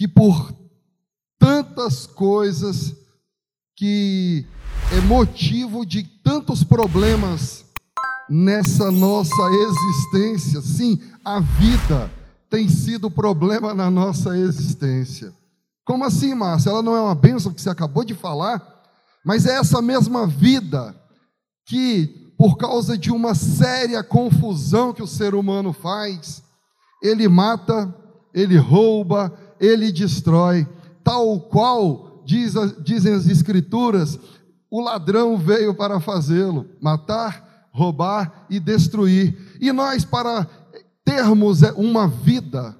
que por tantas coisas que é motivo de tantos problemas nessa nossa existência. Sim, a vida tem sido problema na nossa existência. Como assim, Márcia? Ela não é uma bênção que você acabou de falar? Mas é essa mesma vida que, por causa de uma séria confusão que o ser humano faz, ele mata, ele rouba, ele destrói, tal qual diz, dizem as Escrituras, o ladrão veio para fazê-lo, matar, roubar e destruir. E nós, para termos uma vida,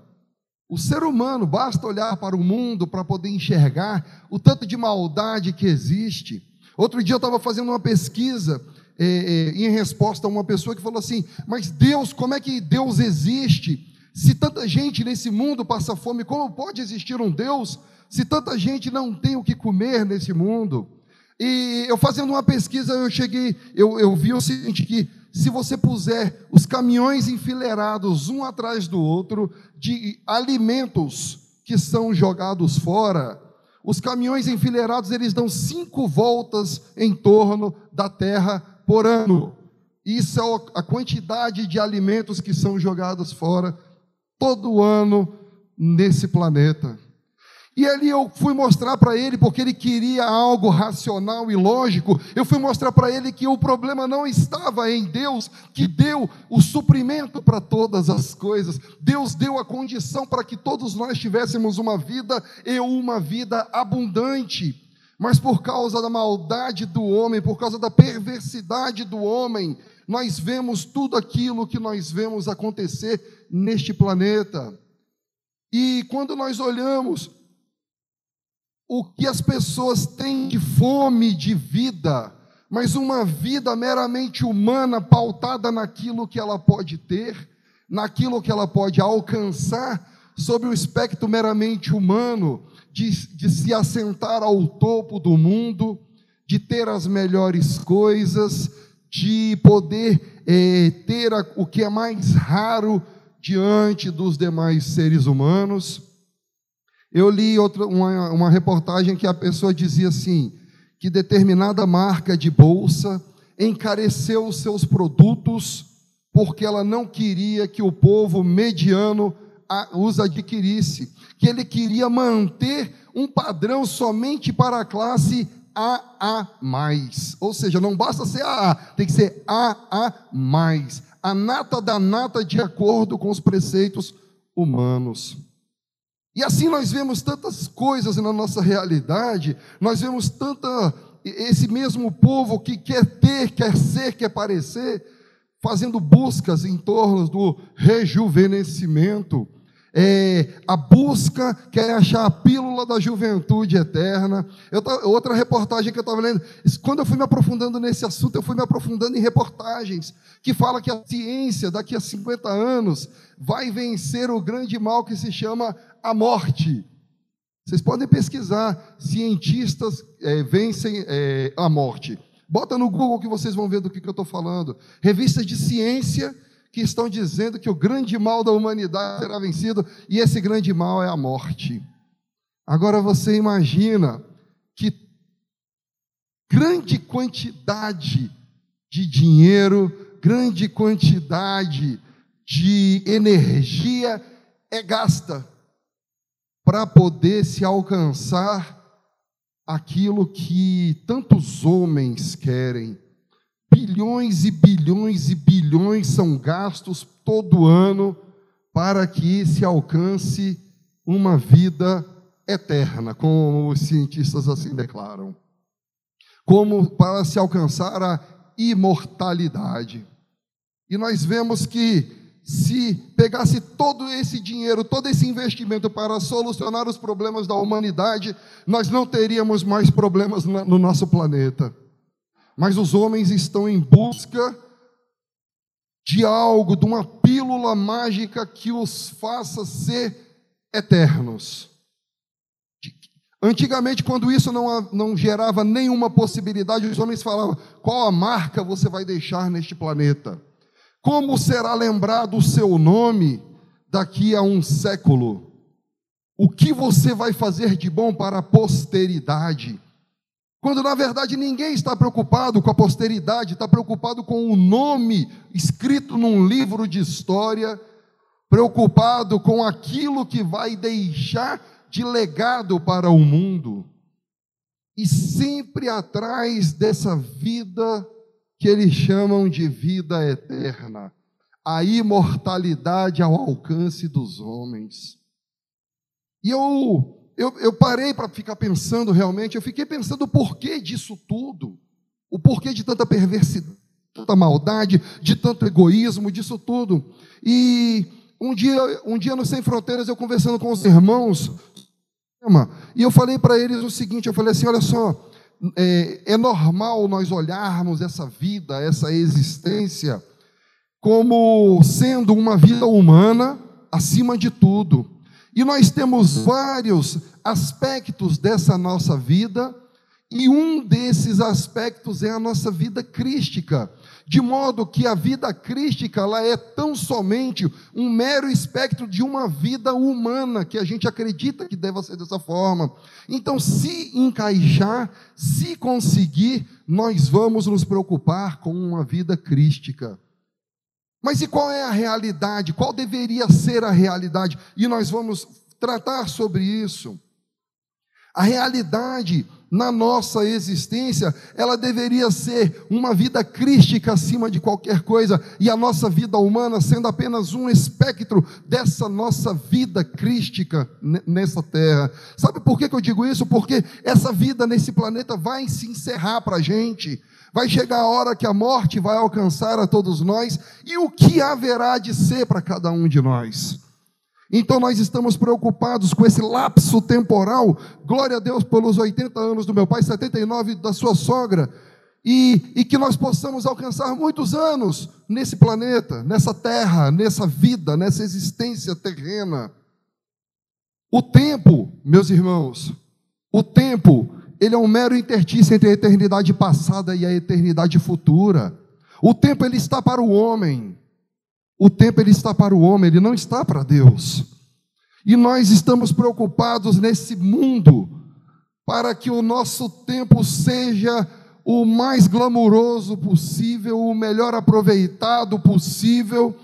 o ser humano, basta olhar para o mundo para poder enxergar o tanto de maldade que existe. Outro dia eu estava fazendo uma pesquisa é, é, em resposta a uma pessoa que falou assim: Mas Deus, como é que Deus existe? Se tanta gente nesse mundo passa fome, como pode existir um Deus se tanta gente não tem o que comer nesse mundo? E eu fazendo uma pesquisa, eu cheguei, eu, eu vi o seguinte: que se você puser os caminhões enfileirados um atrás do outro de alimentos que são jogados fora, os caminhões enfileirados eles dão cinco voltas em torno da Terra por ano. Isso é a quantidade de alimentos que são jogados fora todo ano nesse planeta. E ali eu fui mostrar para ele, porque ele queria algo racional e lógico, eu fui mostrar para ele que o problema não estava em Deus, que deu o suprimento para todas as coisas. Deus deu a condição para que todos nós tivéssemos uma vida e uma vida abundante. Mas por causa da maldade do homem, por causa da perversidade do homem, nós vemos tudo aquilo que nós vemos acontecer neste planeta. E quando nós olhamos o que as pessoas têm de fome de vida, mas uma vida meramente humana, pautada naquilo que ela pode ter, naquilo que ela pode alcançar, sobre o espectro meramente humano, de, de se assentar ao topo do mundo, de ter as melhores coisas, de poder eh, ter a, o que é mais raro diante dos demais seres humanos. Eu li outra, uma, uma reportagem que a pessoa dizia assim: que determinada marca de bolsa encareceu os seus produtos porque ela não queria que o povo mediano os adquirisse, que ele queria manter um padrão somente para a classe AA+. Ou seja, não basta ser AA, tem que ser AA+. A nata da nata de acordo com os preceitos humanos. E assim nós vemos tantas coisas na nossa realidade, nós vemos tanta esse mesmo povo que quer ter, quer ser, quer parecer, fazendo buscas em torno do rejuvenescimento, é, a busca quer achar a pílula da juventude eterna. Eu, outra reportagem que eu estava lendo, quando eu fui me aprofundando nesse assunto, eu fui me aprofundando em reportagens que fala que a ciência, daqui a 50 anos, vai vencer o grande mal que se chama a morte. Vocês podem pesquisar, cientistas é, vencem é, a morte. Bota no Google que vocês vão ver do que, que eu estou falando. Revistas de ciência que estão dizendo que o grande mal da humanidade será vencido, e esse grande mal é a morte. Agora você imagina que grande quantidade de dinheiro, grande quantidade de energia é gasta para poder se alcançar aquilo que tantos homens querem. Bilhões e bilhões e bilhões são gastos todo ano para que se alcance uma vida eterna, como os cientistas assim declaram. Como para se alcançar a imortalidade. E nós vemos que se pegasse todo esse dinheiro, todo esse investimento para solucionar os problemas da humanidade, nós não teríamos mais problemas no nosso planeta. Mas os homens estão em busca de algo, de uma pílula mágica que os faça ser eternos. Antigamente, quando isso não, não gerava nenhuma possibilidade, os homens falavam: qual a marca você vai deixar neste planeta? Como será lembrado o seu nome daqui a um século? o que você vai fazer de bom para a posteridade. Quando na verdade ninguém está preocupado com a posteridade, está preocupado com o nome escrito num livro de história, preocupado com aquilo que vai deixar de legado para o mundo. E sempre atrás dessa vida que eles chamam de vida eterna, a imortalidade ao alcance dos homens. E eu, eu, eu parei para ficar pensando realmente, eu fiquei pensando o porquê disso tudo, o porquê de tanta perversidade, tanta maldade, de tanto egoísmo, disso tudo. E um dia, um dia no Sem Fronteiras, eu conversando com os irmãos, e eu falei para eles o seguinte: eu falei assim, olha só, é, é normal nós olharmos essa vida, essa existência, como sendo uma vida humana acima de tudo. E nós temos vários aspectos dessa nossa vida, e um desses aspectos é a nossa vida crística. De modo que a vida crística ela é tão somente um mero espectro de uma vida humana, que a gente acredita que deva ser dessa forma. Então, se encaixar, se conseguir, nós vamos nos preocupar com uma vida crística. Mas e qual é a realidade? Qual deveria ser a realidade? E nós vamos tratar sobre isso. A realidade na nossa existência, ela deveria ser uma vida crística acima de qualquer coisa, e a nossa vida humana sendo apenas um espectro dessa nossa vida crística nessa terra. Sabe por que, eu digo isso? Porque essa vida nesse planeta vai se encerrar para a gente. Vai chegar a hora que a morte vai alcançar a todos nós, e o que haverá de ser para cada um de nós? Então nós estamos preocupados com esse lapso temporal. Glória a Deus pelos 80 anos do meu pai, 79 da sua sogra. E, e que nós possamos alcançar muitos anos nesse planeta, nessa terra, nessa vida, nessa existência terrena. O tempo, meus irmãos, o tempo ele é um mero intertício entre a eternidade passada e a eternidade futura. O tempo ele está para o homem. O tempo ele está para o homem, ele não está para Deus. E nós estamos preocupados nesse mundo para que o nosso tempo seja o mais glamouroso possível, o melhor aproveitado possível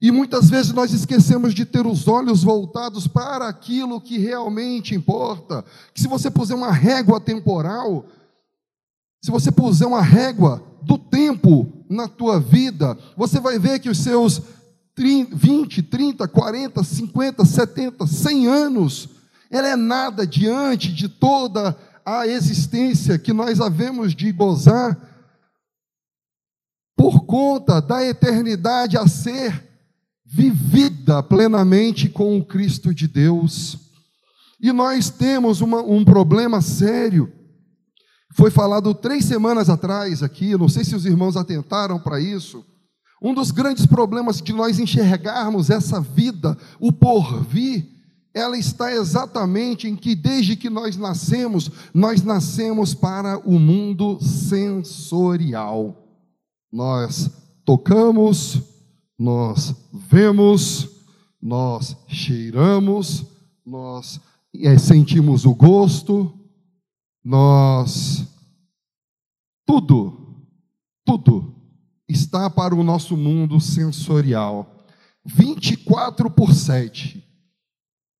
e muitas vezes nós esquecemos de ter os olhos voltados para aquilo que realmente importa. Que se você puser uma régua temporal, se você puser uma régua do tempo na tua vida, você vai ver que os seus 20, 30, 40, 50, 70, 100 anos, ela é nada diante de toda a existência que nós havemos de gozar por conta da eternidade a ser vivida plenamente com o Cristo de Deus. E nós temos uma, um problema sério. Foi falado três semanas atrás aqui, não sei se os irmãos atentaram para isso. Um dos grandes problemas de nós enxergarmos essa vida, o porvir, ela está exatamente em que desde que nós nascemos, nós nascemos para o mundo sensorial. Nós tocamos, nós vemos, nós cheiramos, nós é, sentimos o gosto, nós. Tudo, tudo está para o nosso mundo sensorial. 24 por 7.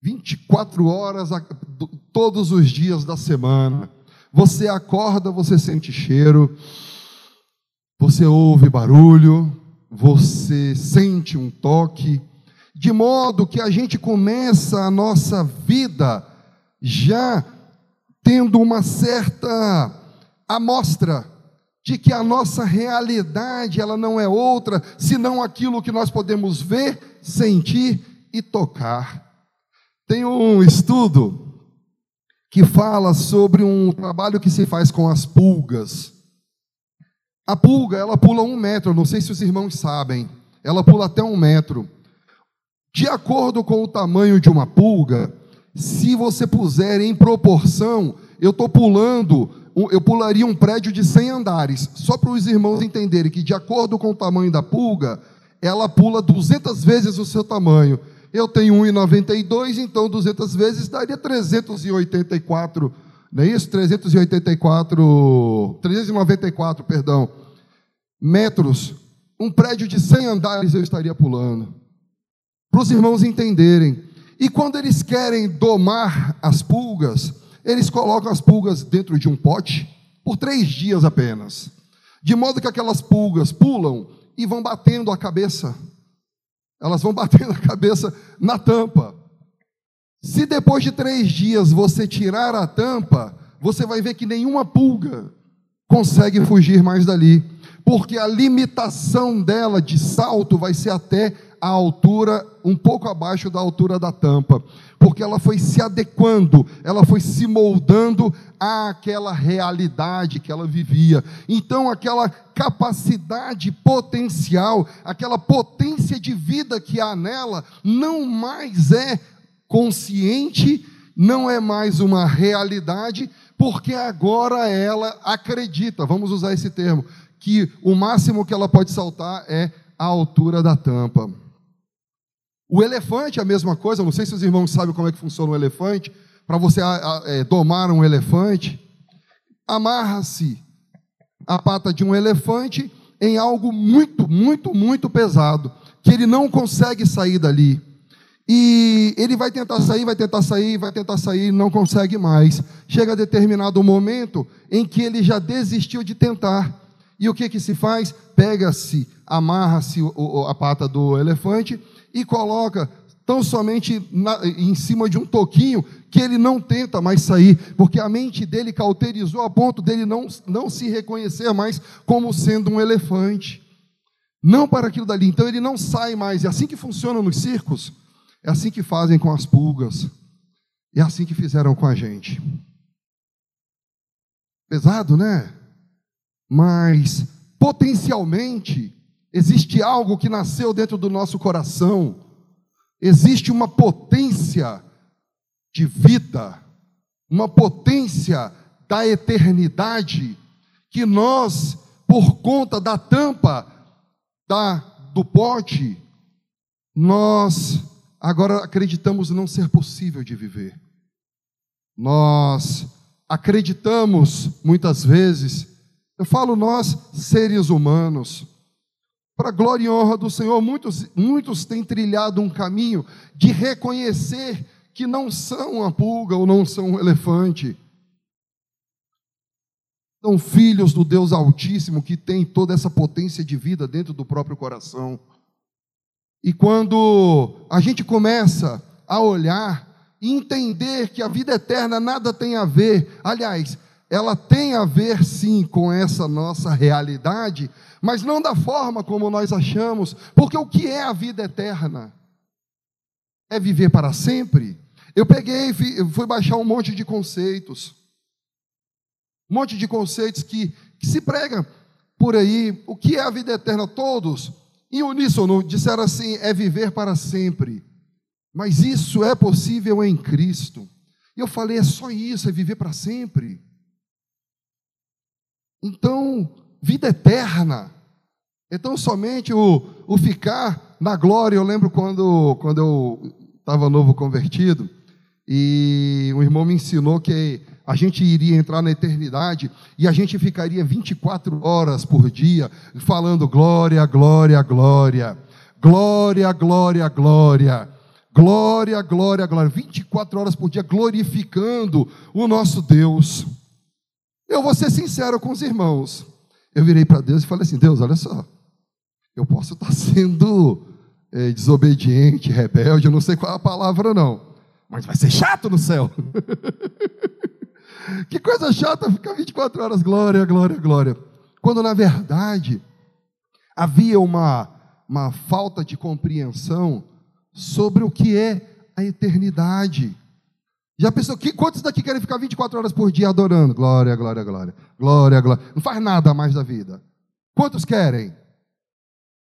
24 horas todos os dias da semana. Você acorda, você sente cheiro, você ouve barulho, você sente um toque, de modo que a gente começa a nossa vida já tendo uma certa amostra de que a nossa realidade ela não é outra senão aquilo que nós podemos ver, sentir e tocar. Tem um estudo que fala sobre um trabalho que se faz com as pulgas. A pulga, ela pula um metro, não sei se os irmãos sabem, ela pula até um metro. De acordo com o tamanho de uma pulga, se você puser em proporção, eu estou pulando, eu pularia um prédio de 100 andares, só para os irmãos entenderem que, de acordo com o tamanho da pulga, ela pula 200 vezes o seu tamanho. Eu tenho 1,92, então 200 vezes daria 384, não é isso? 384, 394, perdão, metros. Um prédio de 100 andares eu estaria pulando. Para os irmãos entenderem. E quando eles querem domar as pulgas, eles colocam as pulgas dentro de um pote por três dias apenas. De modo que aquelas pulgas pulam e vão batendo a cabeça. Elas vão batendo a cabeça na tampa. Se depois de três dias você tirar a tampa, você vai ver que nenhuma pulga consegue fugir mais dali, porque a limitação dela de salto vai ser até a altura, um pouco abaixo da altura da tampa, porque ela foi se adequando, ela foi se moldando àquela realidade que ela vivia. Então, aquela capacidade potencial, aquela potência de vida que há nela, não mais é consciente, não é mais uma realidade, porque agora ela acredita, vamos usar esse termo, que o máximo que ela pode saltar é a altura da tampa. O elefante é a mesma coisa, não sei se os irmãos sabem como é que funciona um elefante. Para você é, domar um elefante, amarra-se a pata de um elefante em algo muito, muito, muito pesado, que ele não consegue sair dali. E ele vai tentar sair, vai tentar sair, vai tentar sair, não consegue mais. Chega a determinado momento em que ele já desistiu de tentar. E o que que se faz? Pega-se, amarra-se a pata do elefante e coloca tão somente na, em cima de um toquinho que ele não tenta mais sair, porque a mente dele cauterizou a ponto dele não, não se reconhecer mais como sendo um elefante. Não para aquilo dali. Então ele não sai mais. É assim que funciona nos circos. É assim que fazem com as pulgas. É assim que fizeram com a gente. Pesado, né? Mas potencialmente existe algo que nasceu dentro do nosso coração, existe uma potência de vida, uma potência da eternidade, que nós, por conta da tampa da, do pote, nós agora acreditamos não ser possível de viver. Nós acreditamos muitas vezes, eu falo nós, seres humanos, para a glória e honra do Senhor, muitos, muitos têm trilhado um caminho de reconhecer que não são uma pulga ou não são um elefante. São filhos do Deus Altíssimo que tem toda essa potência de vida dentro do próprio coração. E quando a gente começa a olhar e entender que a vida eterna nada tem a ver, aliás, ela tem a ver sim com essa nossa realidade, mas não da forma como nós achamos, porque o que é a vida eterna? É viver para sempre? Eu peguei, fui baixar um monte de conceitos, um monte de conceitos que, que se prega por aí. O que é a vida eterna? Todos, em uníssono, disseram assim: é viver para sempre. Mas isso é possível em Cristo. E eu falei: é só isso, é viver para sempre. Então, vida eterna. Então, somente o, o ficar na glória. Eu lembro quando, quando eu estava novo convertido, e um irmão me ensinou que a gente iria entrar na eternidade e a gente ficaria 24 horas por dia falando glória, glória, glória, glória, glória, glória, glória, glória, glória, 24 horas por dia glorificando o nosso Deus. Eu vou ser sincero com os irmãos. Eu virei para Deus e falei assim: Deus, olha só, eu posso estar sendo é, desobediente, rebelde, eu não sei qual é a palavra, não. Mas vai ser chato no céu. que coisa chata ficar 24 horas, glória, glória, glória. Quando na verdade havia uma, uma falta de compreensão sobre o que é a eternidade. Já pensou, que, quantos daqui querem ficar 24 horas por dia adorando? Glória, glória, glória. Glória, glória. Não faz nada mais da vida. Quantos querem?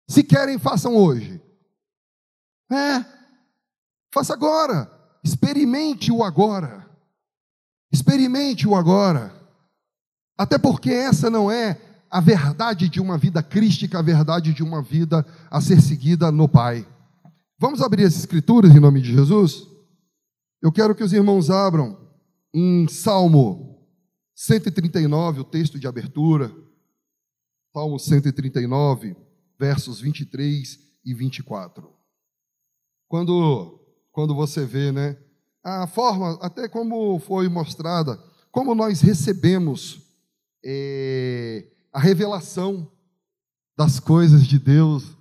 Se querem, façam hoje. É. Faça agora. Experimente o agora. Experimente o agora. Até porque essa não é a verdade de uma vida crística, a verdade de uma vida a ser seguida no Pai. Vamos abrir as escrituras em nome de Jesus? Eu quero que os irmãos abram em Salmo 139, o texto de abertura. Salmo 139, versos 23 e 24. Quando, quando você vê, né, a forma, até como foi mostrada, como nós recebemos é, a revelação das coisas de Deus,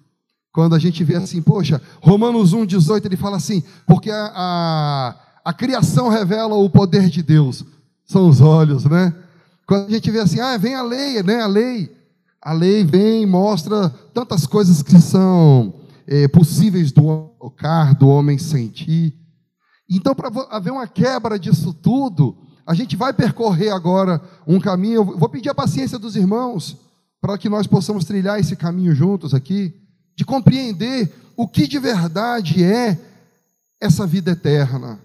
quando a gente vê assim, poxa, Romanos 1, 18, ele fala assim, porque a, a, a criação revela o poder de Deus, são os olhos, né? Quando a gente vê assim, ah, vem a lei, né? A lei, a lei vem, mostra tantas coisas que são é, possíveis do tocar, do homem sentir. Então, para haver uma quebra disso tudo, a gente vai percorrer agora um caminho. Eu vou pedir a paciência dos irmãos para que nós possamos trilhar esse caminho juntos aqui de compreender o que de verdade é essa vida eterna.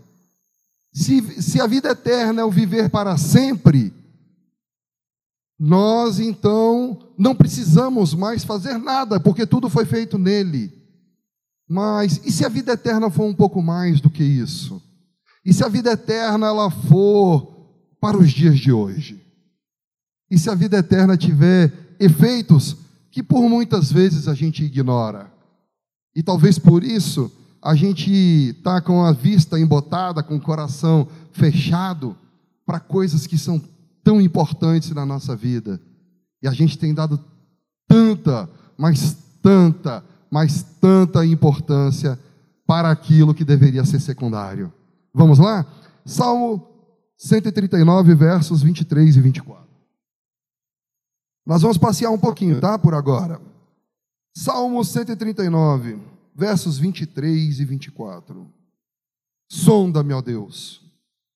Se, se a vida eterna é o viver para sempre, nós então não precisamos mais fazer nada, porque tudo foi feito nele. Mas e se a vida eterna for um pouco mais do que isso? E se a vida eterna ela for para os dias de hoje? E se a vida eterna tiver efeitos que por muitas vezes a gente ignora. E talvez por isso a gente está com a vista embotada, com o coração fechado para coisas que são tão importantes na nossa vida. E a gente tem dado tanta, mas tanta, mas tanta importância para aquilo que deveria ser secundário. Vamos lá? Salmo 139, versos 23 e 24. Nós vamos passear um pouquinho, tá? Por agora. Salmo 139, versos 23 e 24. Sonda-me, ó Deus,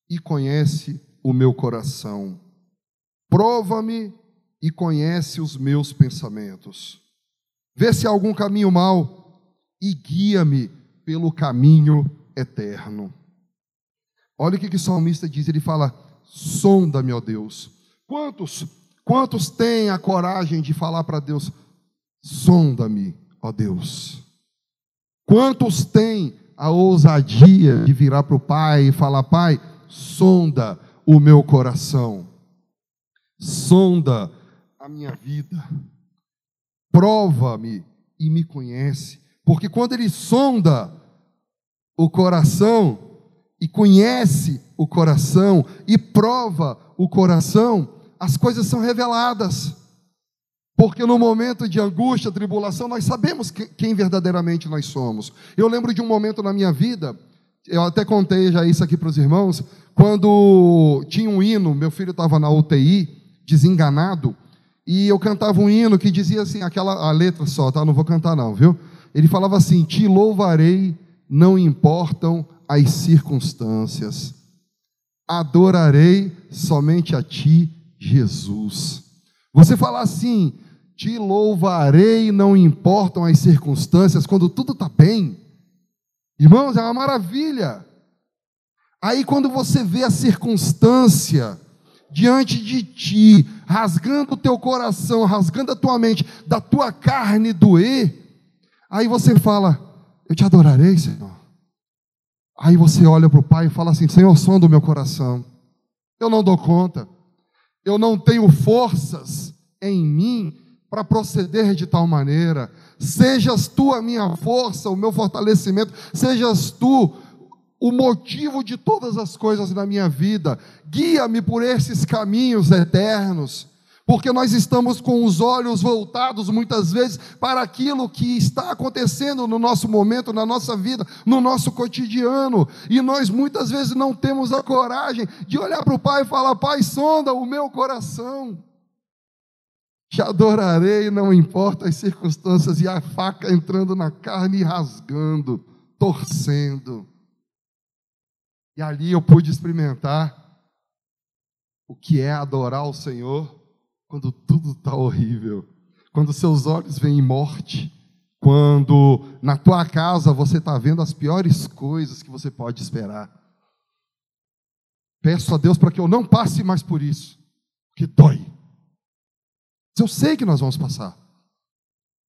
e conhece o meu coração. Prova-me e conhece os meus pensamentos. Vê se há algum caminho mau e guia-me pelo caminho eterno. Olha o que, que o salmista diz: ele fala, sonda-me, ó Deus. Quantos Quantos têm a coragem de falar para Deus: sonda-me, ó Deus? Quantos têm a ousadia de virar para o Pai e falar: Pai, sonda o meu coração, sonda a minha vida, prova-me e me conhece, porque quando Ele sonda o coração e conhece o coração e prova o coração, as coisas são reveladas. Porque no momento de angústia, tribulação, nós sabemos quem verdadeiramente nós somos. Eu lembro de um momento na minha vida, eu até contei já isso aqui para os irmãos, quando tinha um hino, meu filho estava na UTI, desenganado, e eu cantava um hino que dizia assim, aquela a letra só, tá? Não vou cantar não, viu? Ele falava assim: "Te louvarei, não importam as circunstâncias. Adorarei somente a ti, Jesus. Você falar assim, te louvarei, não importam as circunstâncias, quando tudo está bem, irmãos, é uma maravilha. Aí, quando você vê a circunstância diante de ti, rasgando o teu coração, rasgando a tua mente, da tua carne doer, aí você fala: Eu te adorarei, Senhor. Aí você olha para o Pai e fala assim: Senhor, som do meu coração, eu não dou conta eu não tenho forças em mim para proceder de tal maneira. Sejas tu a minha força, o meu fortalecimento, sejas tu o motivo de todas as coisas na minha vida. Guia-me por esses caminhos eternos porque nós estamos com os olhos voltados muitas vezes para aquilo que está acontecendo no nosso momento, na nossa vida, no nosso cotidiano, e nós muitas vezes não temos a coragem de olhar para o Pai e falar: Pai, sonda o meu coração. Te adorarei, não importa as circunstâncias, e a faca entrando na carne e rasgando, torcendo. E ali eu pude experimentar o que é adorar o Senhor quando tudo está horrível, quando seus olhos veem morte, quando na tua casa você está vendo as piores coisas que você pode esperar. Peço a Deus para que eu não passe mais por isso, que dói. Eu sei que nós vamos passar,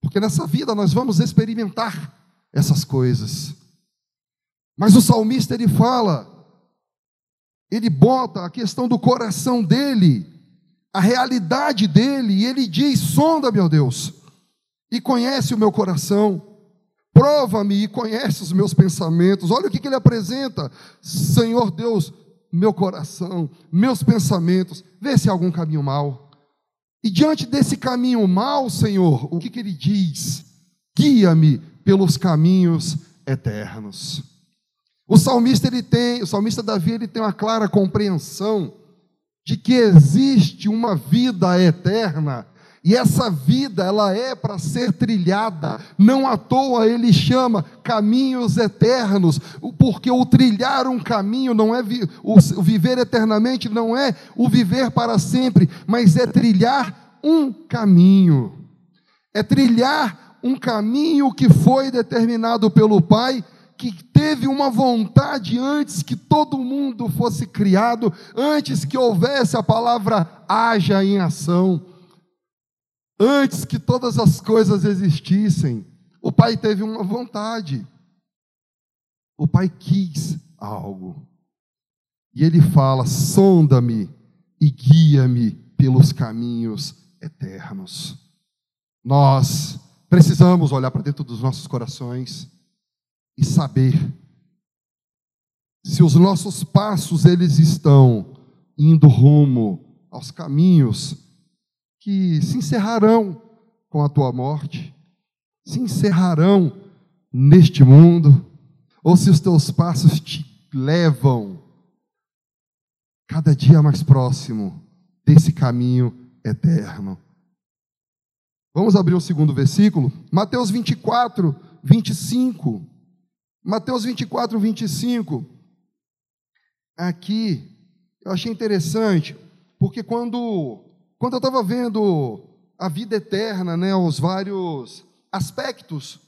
porque nessa vida nós vamos experimentar essas coisas. Mas o salmista ele fala, ele bota a questão do coração dele, a realidade dele, e ele diz: sonda, meu Deus, e conhece o meu coração, prova-me e conhece os meus pensamentos. Olha o que, que ele apresenta, Senhor Deus, meu coração, meus pensamentos, vê se há algum caminho mal. E diante desse caminho mal, Senhor, o que, que ele diz? Guia-me pelos caminhos eternos. O salmista ele tem, o salmista Davi ele tem uma clara compreensão de que existe uma vida eterna e essa vida ela é para ser trilhada. Não à toa ele chama caminhos eternos, porque o trilhar um caminho não é o viver eternamente não é o viver para sempre, mas é trilhar um caminho. É trilhar um caminho que foi determinado pelo Pai que teve uma vontade antes que todo mundo fosse criado, antes que houvesse a palavra haja em ação, antes que todas as coisas existissem. O Pai teve uma vontade. O Pai quis algo. E ele fala: sonda-me e guia-me pelos caminhos eternos. Nós precisamos olhar para dentro dos nossos corações e saber se os nossos passos eles estão indo rumo aos caminhos que se encerrarão com a tua morte, se encerrarão neste mundo, ou se os teus passos te levam cada dia mais próximo desse caminho eterno. Vamos abrir o segundo versículo, Mateus 24, 25. Mateus 24, 25. Aqui, eu achei interessante, porque quando, quando eu estava vendo a vida eterna, né, os vários aspectos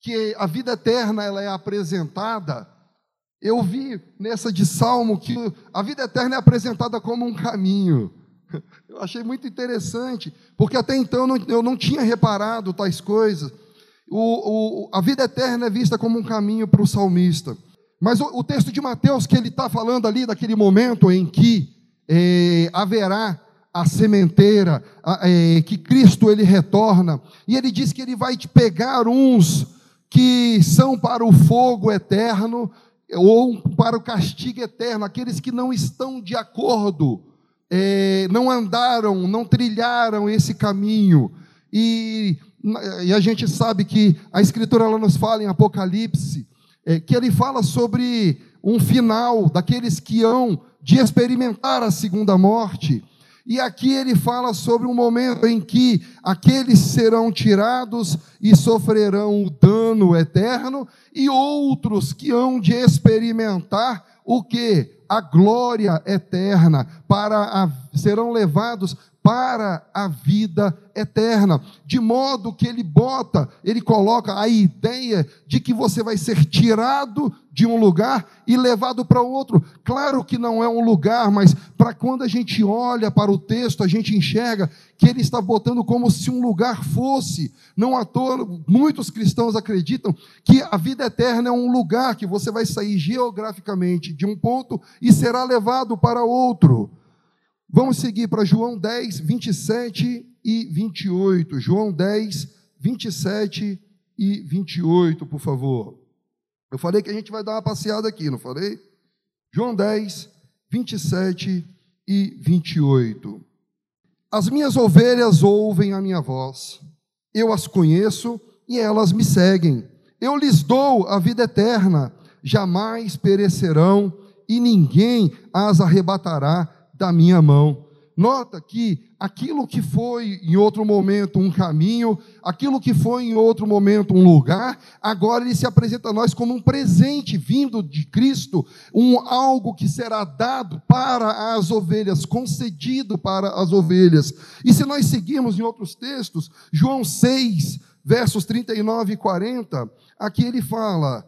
que a vida eterna ela é apresentada, eu vi nessa de Salmo que a vida eterna é apresentada como um caminho. Eu achei muito interessante, porque até então eu não, tinha reparado tais coisas. O, o, a vida eterna é vista como um caminho para o salmista. Mas o, o, texto de Mateus, que ele está falando ali daquele momento em que é, haverá a sementeira, a, é, que Cristo ele retorna, e ele diz que ele vai te pegar uns que são para o fogo eterno ou para o castigo eterno, aqueles que não estão de acordo, é, não andaram, não trilharam esse caminho. E e a gente sabe que a Escritura ela nos fala em Apocalipse, é, que ele fala sobre um final daqueles que hão de experimentar a segunda morte. E aqui ele fala sobre um momento em que aqueles serão tirados e sofrerão o dano eterno, e outros que hão de experimentar o que? A glória eterna, para a, serão levados para a vida eterna. De modo que ele bota, ele coloca a ideia de que você vai ser tirado de um lugar e levado para outro. Claro que não é um lugar, mas para quando a gente olha para o texto, a gente enxerga que ele está botando como se um lugar fosse. Não à toa, muitos cristãos acreditam que a vida eterna é um lugar que você vai sair geograficamente de um ponto e será levado para outro. Vamos seguir para João 10, 27 e 28. João 10, 27 e 28, por favor. Eu falei que a gente vai dar uma passeada aqui, não falei? João 10, 27 e 28. As minhas ovelhas ouvem a minha voz, eu as conheço e elas me seguem. Eu lhes dou a vida eterna, jamais perecerão e ninguém as arrebatará da minha mão. Nota que aquilo que foi em outro momento um caminho, aquilo que foi em outro momento um lugar, agora ele se apresenta a nós como um presente vindo de Cristo, um algo que será dado para as ovelhas, concedido para as ovelhas. E se nós seguirmos em outros textos, João 6, versos 39 e 40, aqui ele fala: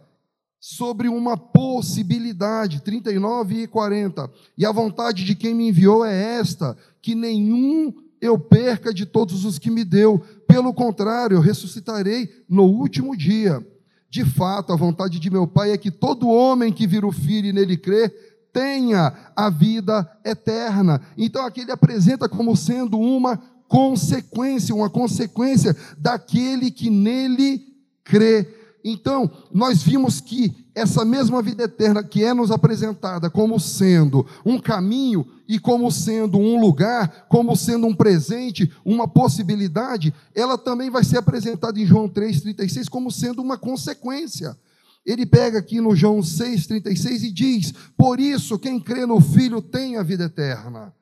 sobre uma possibilidade, 39 e 40. E a vontade de quem me enviou é esta: que nenhum eu perca de todos os que me deu. Pelo contrário, eu ressuscitarei no último dia. De fato, a vontade de meu Pai é que todo homem que vira o Filho e nele crê, tenha a vida eterna. Então aqui ele apresenta como sendo uma consequência, uma consequência daquele que nele crê. Então, nós vimos que essa mesma vida eterna que é nos apresentada como sendo um caminho e como sendo um lugar, como sendo um presente, uma possibilidade, ela também vai ser apresentada em João 3,36 como sendo uma consequência. Ele pega aqui no João 6,36 e diz: Por isso, quem crê no Filho tem a vida eterna.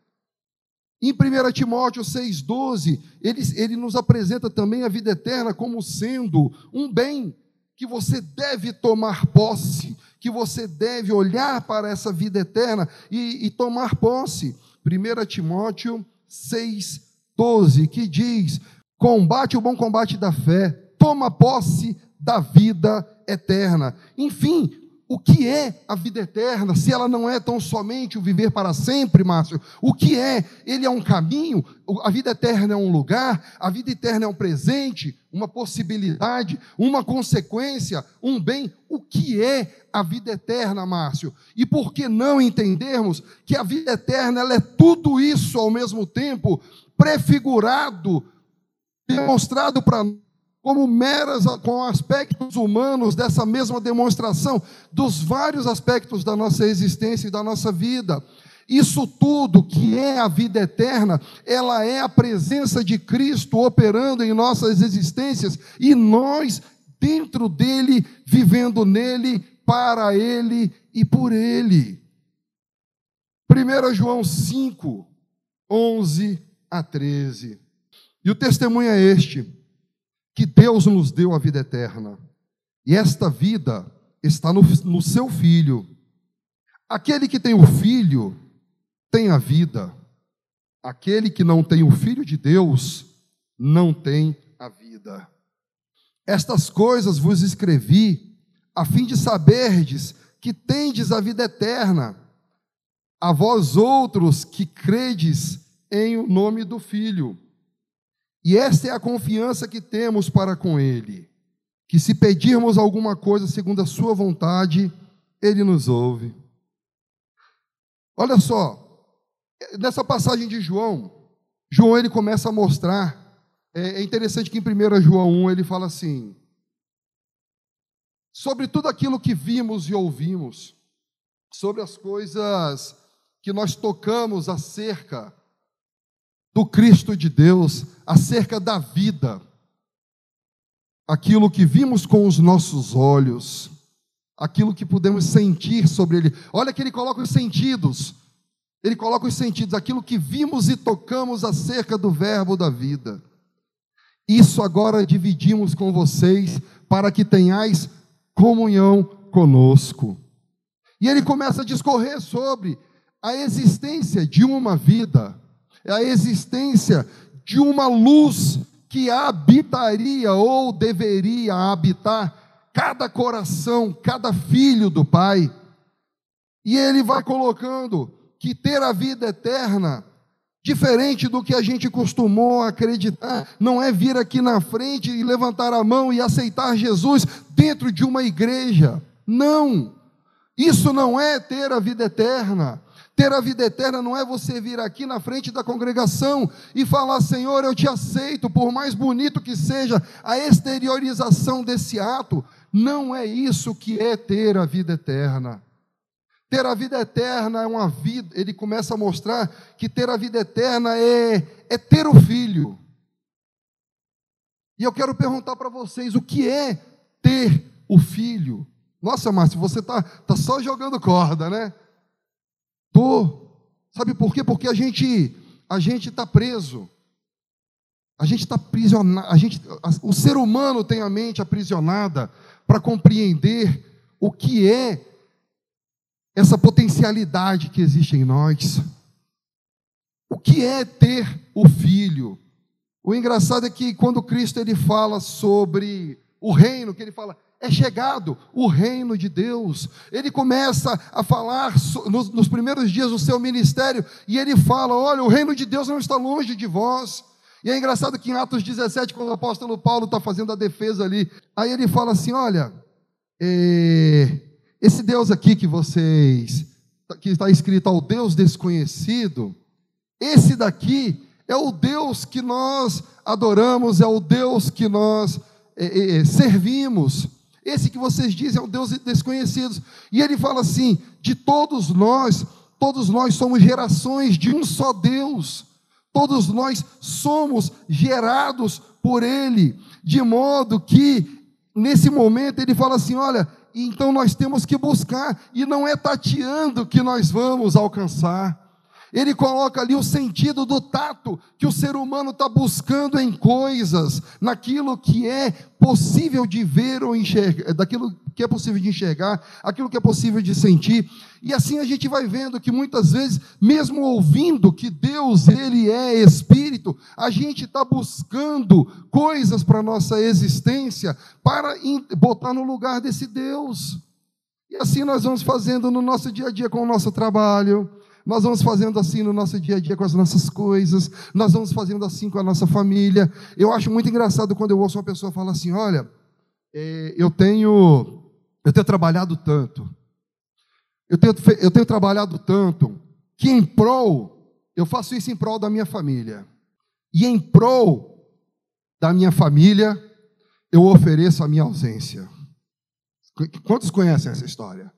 Em 1 Timóteo 6,12, ele, ele nos apresenta também a vida eterna como sendo um bem que você deve tomar posse, que você deve olhar para essa vida eterna e, e tomar posse. 1 Timóteo 6,12, que diz: combate o bom combate da fé, toma posse da vida eterna. Enfim, o que é a vida eterna, se ela não é tão somente o viver para sempre, Márcio? O que é? Ele é um caminho, a vida eterna é um lugar, a vida eterna é um presente, uma possibilidade, uma consequência, um bem. O que é a vida eterna, Márcio? E por que não entendermos que a vida eterna ela é tudo isso ao mesmo tempo, prefigurado, demonstrado para nós? Como meras com aspectos humanos dessa mesma demonstração dos vários aspectos da nossa existência e da nossa vida. Isso tudo que é a vida eterna, ela é a presença de Cristo operando em nossas existências e nós dentro dele, vivendo nele, para ele e por ele. 1 João 5, 11 a 13. E o testemunho é este que Deus nos deu a vida eterna. E esta vida está no, no seu Filho. Aquele que tem o Filho tem a vida. Aquele que não tem o Filho de Deus não tem a vida. Estas coisas vos escrevi, a fim de saberdes que tendes a vida eterna, a vós outros que credes em o nome do Filho. E esta é a confiança que temos para com Ele, que se pedirmos alguma coisa segundo a Sua vontade, Ele nos ouve. Olha só, nessa passagem de João, João ele começa a mostrar, é, é interessante que em 1 João 1 ele fala assim, sobre tudo aquilo que vimos e ouvimos, sobre as coisas que nós tocamos acerca do Cristo de Deus, acerca da vida, aquilo que vimos com os nossos olhos, aquilo que podemos sentir sobre Ele. Olha que ele coloca os sentidos, ele coloca os sentidos, aquilo que vimos e tocamos acerca do Verbo da vida. Isso agora dividimos com vocês, para que tenhais comunhão conosco. E ele começa a discorrer sobre a existência de uma vida é a existência de uma luz que habitaria ou deveria habitar cada coração, cada filho do Pai. E ele vai colocando que ter a vida eterna, diferente do que a gente costumou acreditar, não é vir aqui na frente e levantar a mão e aceitar Jesus dentro de uma igreja. Não. Isso não é ter a vida eterna. Ter a vida eterna não é você vir aqui na frente da congregação e falar: Senhor, eu te aceito, por mais bonito que seja a exteriorização desse ato. Não é isso que é ter a vida eterna. Ter a vida eterna é uma vida, ele começa a mostrar que ter a vida eterna é, é ter o filho. E eu quero perguntar para vocês: o que é ter o filho? Nossa, Márcio, você está tá só jogando corda, né? Tô. Sabe por quê? Porque a gente a gente está preso. A gente está aprisionado. A gente, o ser humano tem a mente aprisionada para compreender o que é essa potencialidade que existe em nós. O que é ter o filho? O engraçado é que quando Cristo ele fala sobre o reino, que ele fala, é chegado o reino de Deus. Ele começa a falar nos, primeiros dias do seu ministério e ele fala: Olha, o reino de Deus não está longe de vós. E é engraçado que em Atos 17, quando o apóstolo Paulo está fazendo a defesa ali, aí ele fala assim: Olha, é, esse Deus aqui que vocês, que está escrito ao Deus desconhecido, esse daqui é o Deus que nós adoramos, é o Deus que nós é, é, servimos. Esse que vocês dizem é o Deus desconhecido. E ele fala assim: de todos nós, todos nós somos gerações de um só Deus. Todos nós somos gerados por Ele, de modo que, nesse momento, ele fala assim: olha, então nós temos que buscar, e não é tateando que nós vamos alcançar. Ele coloca ali o sentido do tato que o ser humano está buscando em coisas, naquilo que é possível de ver ou enxergar, daquilo que é possível de enxergar, aquilo que é possível de sentir. E assim a gente vai vendo que muitas vezes, mesmo ouvindo que Deus ele é espírito, a gente está buscando coisas para nossa existência para botar no lugar desse Deus. E assim nós vamos fazendo no nosso dia a dia com o nosso trabalho nós vamos fazendo assim no nosso dia a dia com as nossas coisas, nós vamos fazendo assim com a nossa família. Eu acho muito engraçado quando eu ouço uma pessoa falar assim: olha, é, eu tenho eu tenho trabalhado tanto, eu tenho, eu tenho trabalhado tanto, que em prol, eu faço isso em prol da minha família, e em prol da minha família, eu ofereço a minha ausência. Quantos conhecem essa história?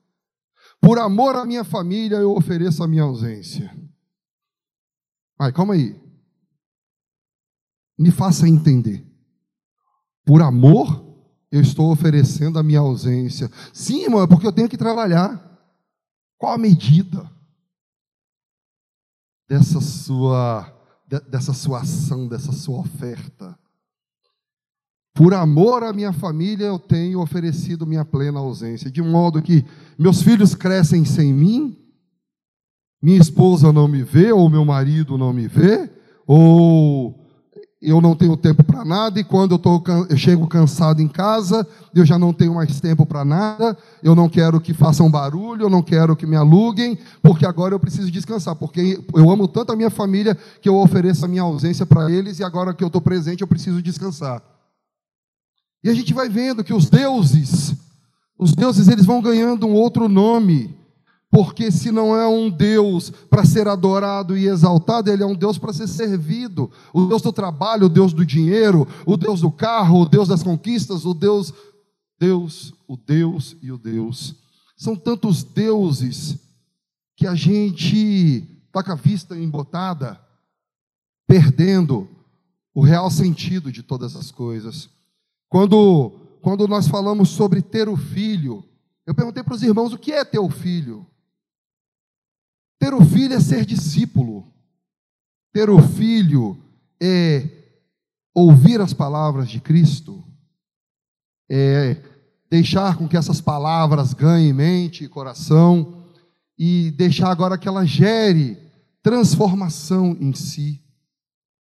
Por amor à minha família, eu ofereço a minha ausência. Ai, calma aí. Me faça entender. Por amor, eu estou oferecendo a minha ausência. Sim, irmão, é porque eu tenho que trabalhar. Qual a medida dessa sua, dessa sua ação, dessa sua oferta? Por amor à minha família, eu tenho oferecido minha plena ausência, de modo que meus filhos crescem sem mim, minha esposa não me vê, ou meu marido não me vê, ou eu não tenho tempo para nada, e quando eu, tô, eu chego cansado em casa, eu já não tenho mais tempo para nada, eu não quero que façam barulho, eu não quero que me aluguem, porque agora eu preciso descansar, porque eu amo tanto a minha família que eu ofereço a minha ausência para eles, e agora que eu estou presente, eu preciso descansar. E a gente vai vendo que os deuses, os deuses eles vão ganhando um outro nome, porque se não é um Deus para ser adorado e exaltado, ele é um Deus para ser servido. O Deus do trabalho, o Deus do dinheiro, o Deus do carro, o Deus das conquistas, o Deus, Deus, o Deus e o Deus. São tantos deuses que a gente está com a vista embotada, perdendo o real sentido de todas as coisas. Quando, quando nós falamos sobre ter o filho, eu perguntei para os irmãos o que é ter o filho. Ter o filho é ser discípulo. Ter o filho é ouvir as palavras de Cristo. É deixar com que essas palavras ganhem mente e coração e deixar agora que ela gere transformação em si.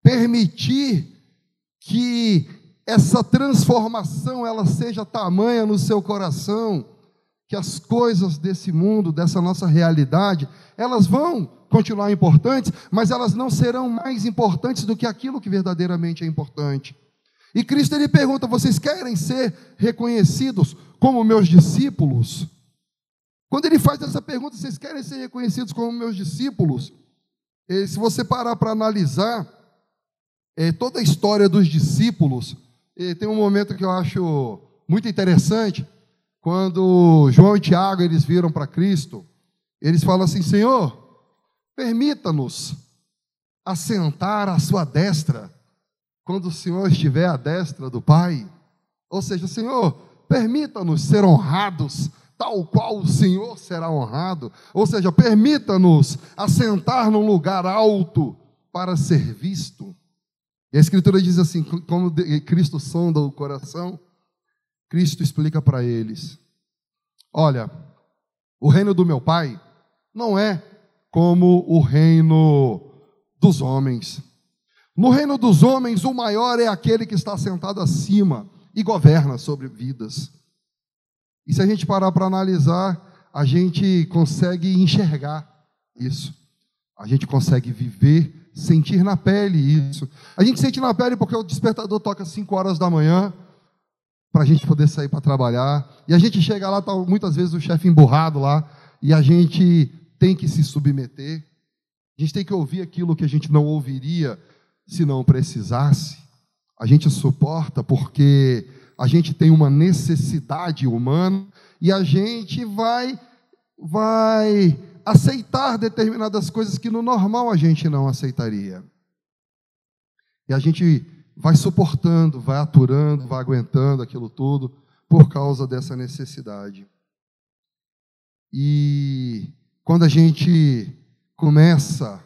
Permitir que essa transformação ela seja tamanha no seu coração que as coisas desse mundo, dessa nossa realidade, elas vão continuar importantes, mas elas não serão mais importantes do que aquilo que verdadeiramente é importante. E Cristo ele pergunta: vocês querem ser reconhecidos como meus discípulos? Quando ele faz essa pergunta, vocês querem ser reconhecidos como meus discípulos? E se você parar para analisar é, toda a história dos discípulos, e tem um momento que eu acho muito interessante, quando João e Tiago eles viram para Cristo, eles falam assim: Senhor, permita-nos assentar à sua destra, quando o Senhor estiver à destra do Pai. Ou seja, Senhor, permita-nos ser honrados, tal qual o Senhor será honrado. Ou seja, permita-nos assentar num lugar alto para ser visto. E a Escritura diz assim: como Cristo sonda o coração, Cristo explica para eles: Olha, o reino do meu Pai não é como o reino dos homens. No reino dos homens, o maior é aquele que está sentado acima e governa sobre vidas. E se a gente parar para analisar, a gente consegue enxergar isso. A gente consegue viver sentir na pele isso. A gente sente na pele porque o despertador toca às 5 horas da manhã, para a gente poder sair para trabalhar. E a gente chega lá, tá muitas vezes o chefe emburrado lá, e a gente tem que se submeter. A gente tem que ouvir aquilo que a gente não ouviria se não precisasse. A gente suporta porque a gente tem uma necessidade humana e a gente vai vai aceitar determinadas coisas que no normal a gente não aceitaria. E a gente vai suportando, vai aturando, vai aguentando aquilo tudo por causa dessa necessidade. E quando a gente começa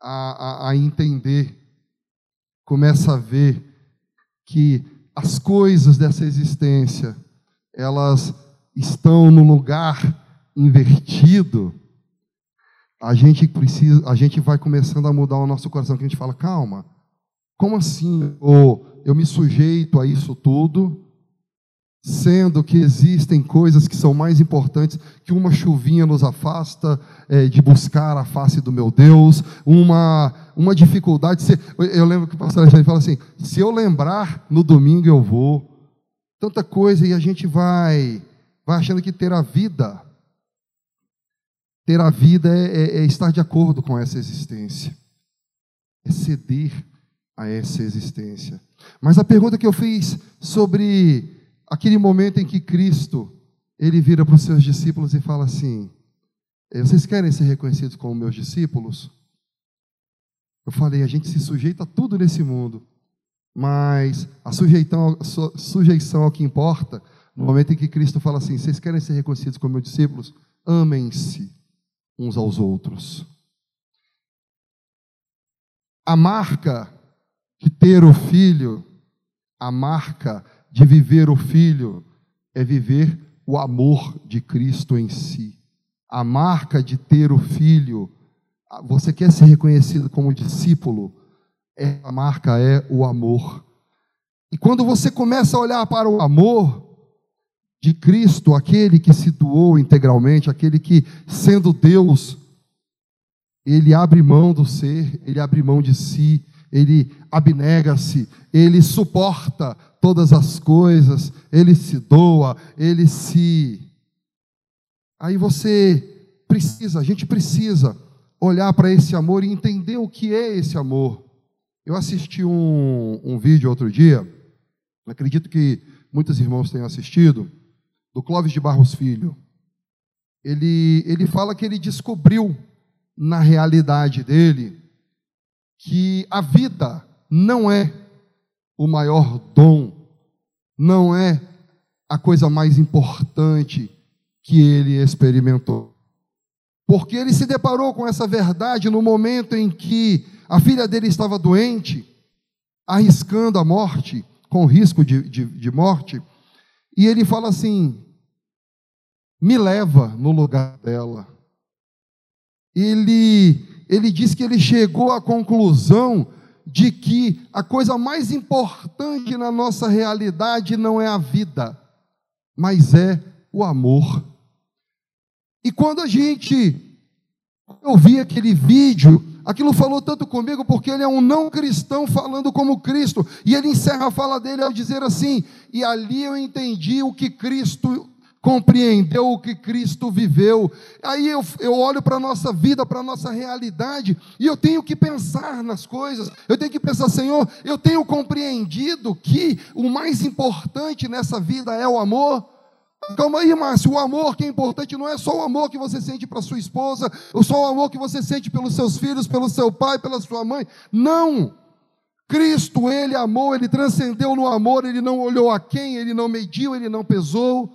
a, a, a entender, começa a ver que as coisas dessa existência, elas estão no lugar invertido, a gente precisa, a gente vai começando a mudar o nosso coração, que a gente fala, calma, como assim? Ou eu me sujeito a isso tudo, sendo que existem coisas que são mais importantes, que uma chuvinha nos afasta é, de buscar a face do meu Deus, uma, uma dificuldade. Se, eu lembro que o pastor Alexandre fala assim: se eu lembrar, no domingo eu vou. Tanta coisa e a gente vai, vai achando que ter a vida, ter a vida é, é, é estar de acordo com essa existência, é ceder a essa existência. Mas a pergunta que eu fiz sobre aquele momento em que Cristo, ele vira para os seus discípulos e fala assim: Vocês querem ser reconhecidos como meus discípulos? Eu falei, a gente se sujeita a tudo nesse mundo, mas a sujeição, a sujeição ao que importa, no momento em que Cristo fala assim: Vocês querem ser reconhecidos como meus discípulos? Amem-se uns aos outros. A marca de ter o filho, a marca de viver o Filho é viver o amor de Cristo em si. A marca de ter o Filho, você quer ser reconhecido como discípulo, é, a marca é o amor. E quando você começa a olhar para o amor de Cristo, aquele que se doou integralmente, aquele que, sendo Deus, ele abre mão do ser, ele abre mão de si, ele abnega-se, ele suporta todas as coisas, ele se doa, ele se. Aí você precisa, a gente precisa olhar para esse amor e entender o que é esse amor. Eu assisti um, um vídeo outro dia, acredito que muitos irmãos tenham assistido, do Clóvis de Barros Filho. Ele, ele fala que ele descobriu na realidade dele que a vida não é o maior dom, não é a coisa mais importante que ele experimentou. Porque ele se deparou com essa verdade no momento em que a filha dele estava doente, arriscando a morte, com risco de, de, de morte, e ele fala assim: me leva no lugar dela. Ele, ele diz que ele chegou à conclusão de que a coisa mais importante na nossa realidade não é a vida, mas é o amor. E quando a gente ouvi aquele vídeo, aquilo falou tanto comigo porque ele é um não cristão falando como Cristo, e ele encerra a fala dele ao dizer assim: "E ali eu entendi o que Cristo compreendeu o que Cristo viveu. Aí eu, eu olho para a nossa vida, para a nossa realidade, e eu tenho que pensar nas coisas, eu tenho que pensar, Senhor, eu tenho compreendido que o mais importante nessa vida é o amor. Calma aí, Márcio, o amor que é importante não é só o amor que você sente para sua esposa, ou só o amor que você sente pelos seus filhos, pelo seu pai, pela sua mãe. Não! Cristo, Ele amou, Ele transcendeu no amor, Ele não olhou a quem, Ele não mediu, Ele não pesou.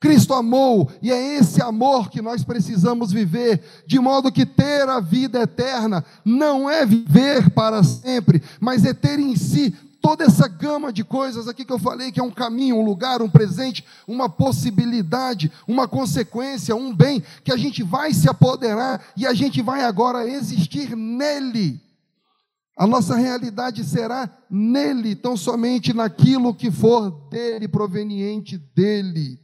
Cristo amou, e é esse amor que nós precisamos viver, de modo que ter a vida eterna não é viver para sempre, mas é ter em si toda essa gama de coisas aqui que eu falei, que é um caminho, um lugar, um presente, uma possibilidade, uma consequência, um bem, que a gente vai se apoderar e a gente vai agora existir nele. A nossa realidade será nele, tão somente naquilo que for dele, proveniente dele.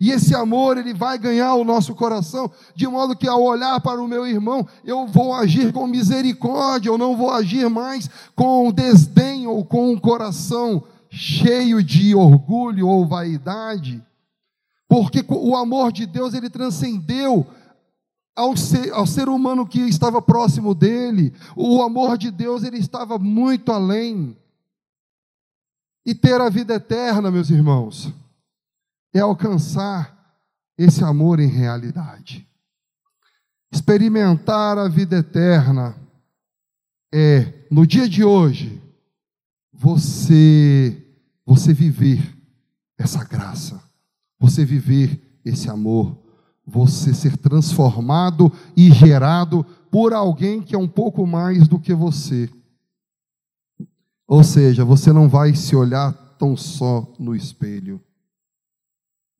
E esse amor, ele vai ganhar o nosso coração, de modo que ao olhar para o meu irmão, eu vou agir com misericórdia, eu não vou agir mais com desdém ou com um coração cheio de orgulho ou vaidade, porque o amor de Deus ele transcendeu ao ser, ao ser humano que estava próximo dele. O amor de Deus ele estava muito além. E ter a vida eterna, meus irmãos, é alcançar esse amor em realidade. Experimentar a vida eterna é, no dia de hoje, você você viver essa graça, você viver esse amor, você ser transformado e gerado por alguém que é um pouco mais do que você. Ou seja, você não vai se olhar tão só no espelho.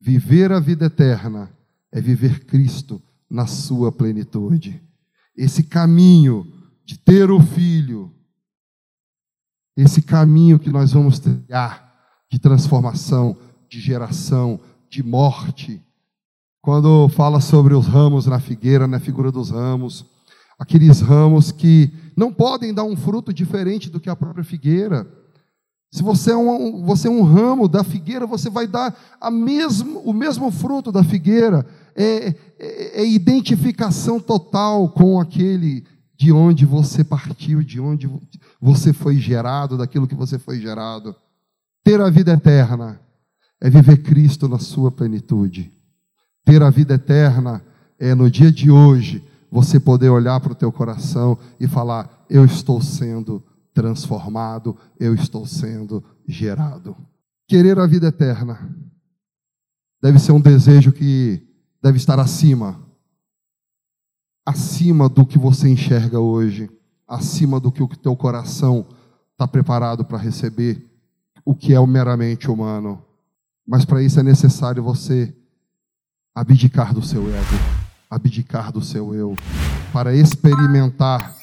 Viver a vida eterna é viver Cristo na sua plenitude. Esse caminho de ter o filho, esse caminho que nós vamos trilhar de transformação, de geração, de morte. Quando fala sobre os ramos na figueira, na figura dos ramos, aqueles ramos que não podem dar um fruto diferente do que a própria figueira. Se você é um, você é um ramo da figueira, você vai dar mesmo, o mesmo fruto da figueira. É, é, é identificação total com aquele de onde você partiu, de onde você foi gerado, daquilo que você foi gerado. Ter a vida eterna é viver Cristo na sua plenitude. Ter a vida eterna é no dia de hoje você poder olhar para o teu coração e falar: eu estou sendo transformado, eu estou sendo gerado. Querer a vida eterna deve ser um desejo que deve estar acima acima do que você enxerga hoje, acima do que o teu coração está preparado para receber, o que é o meramente humano. Mas para isso é necessário você abdicar do seu ego, abdicar do seu eu, para experimentar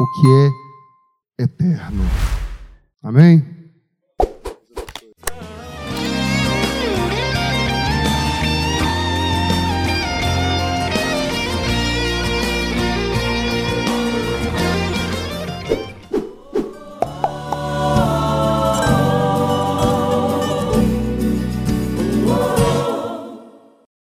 o que é eterno. Amém?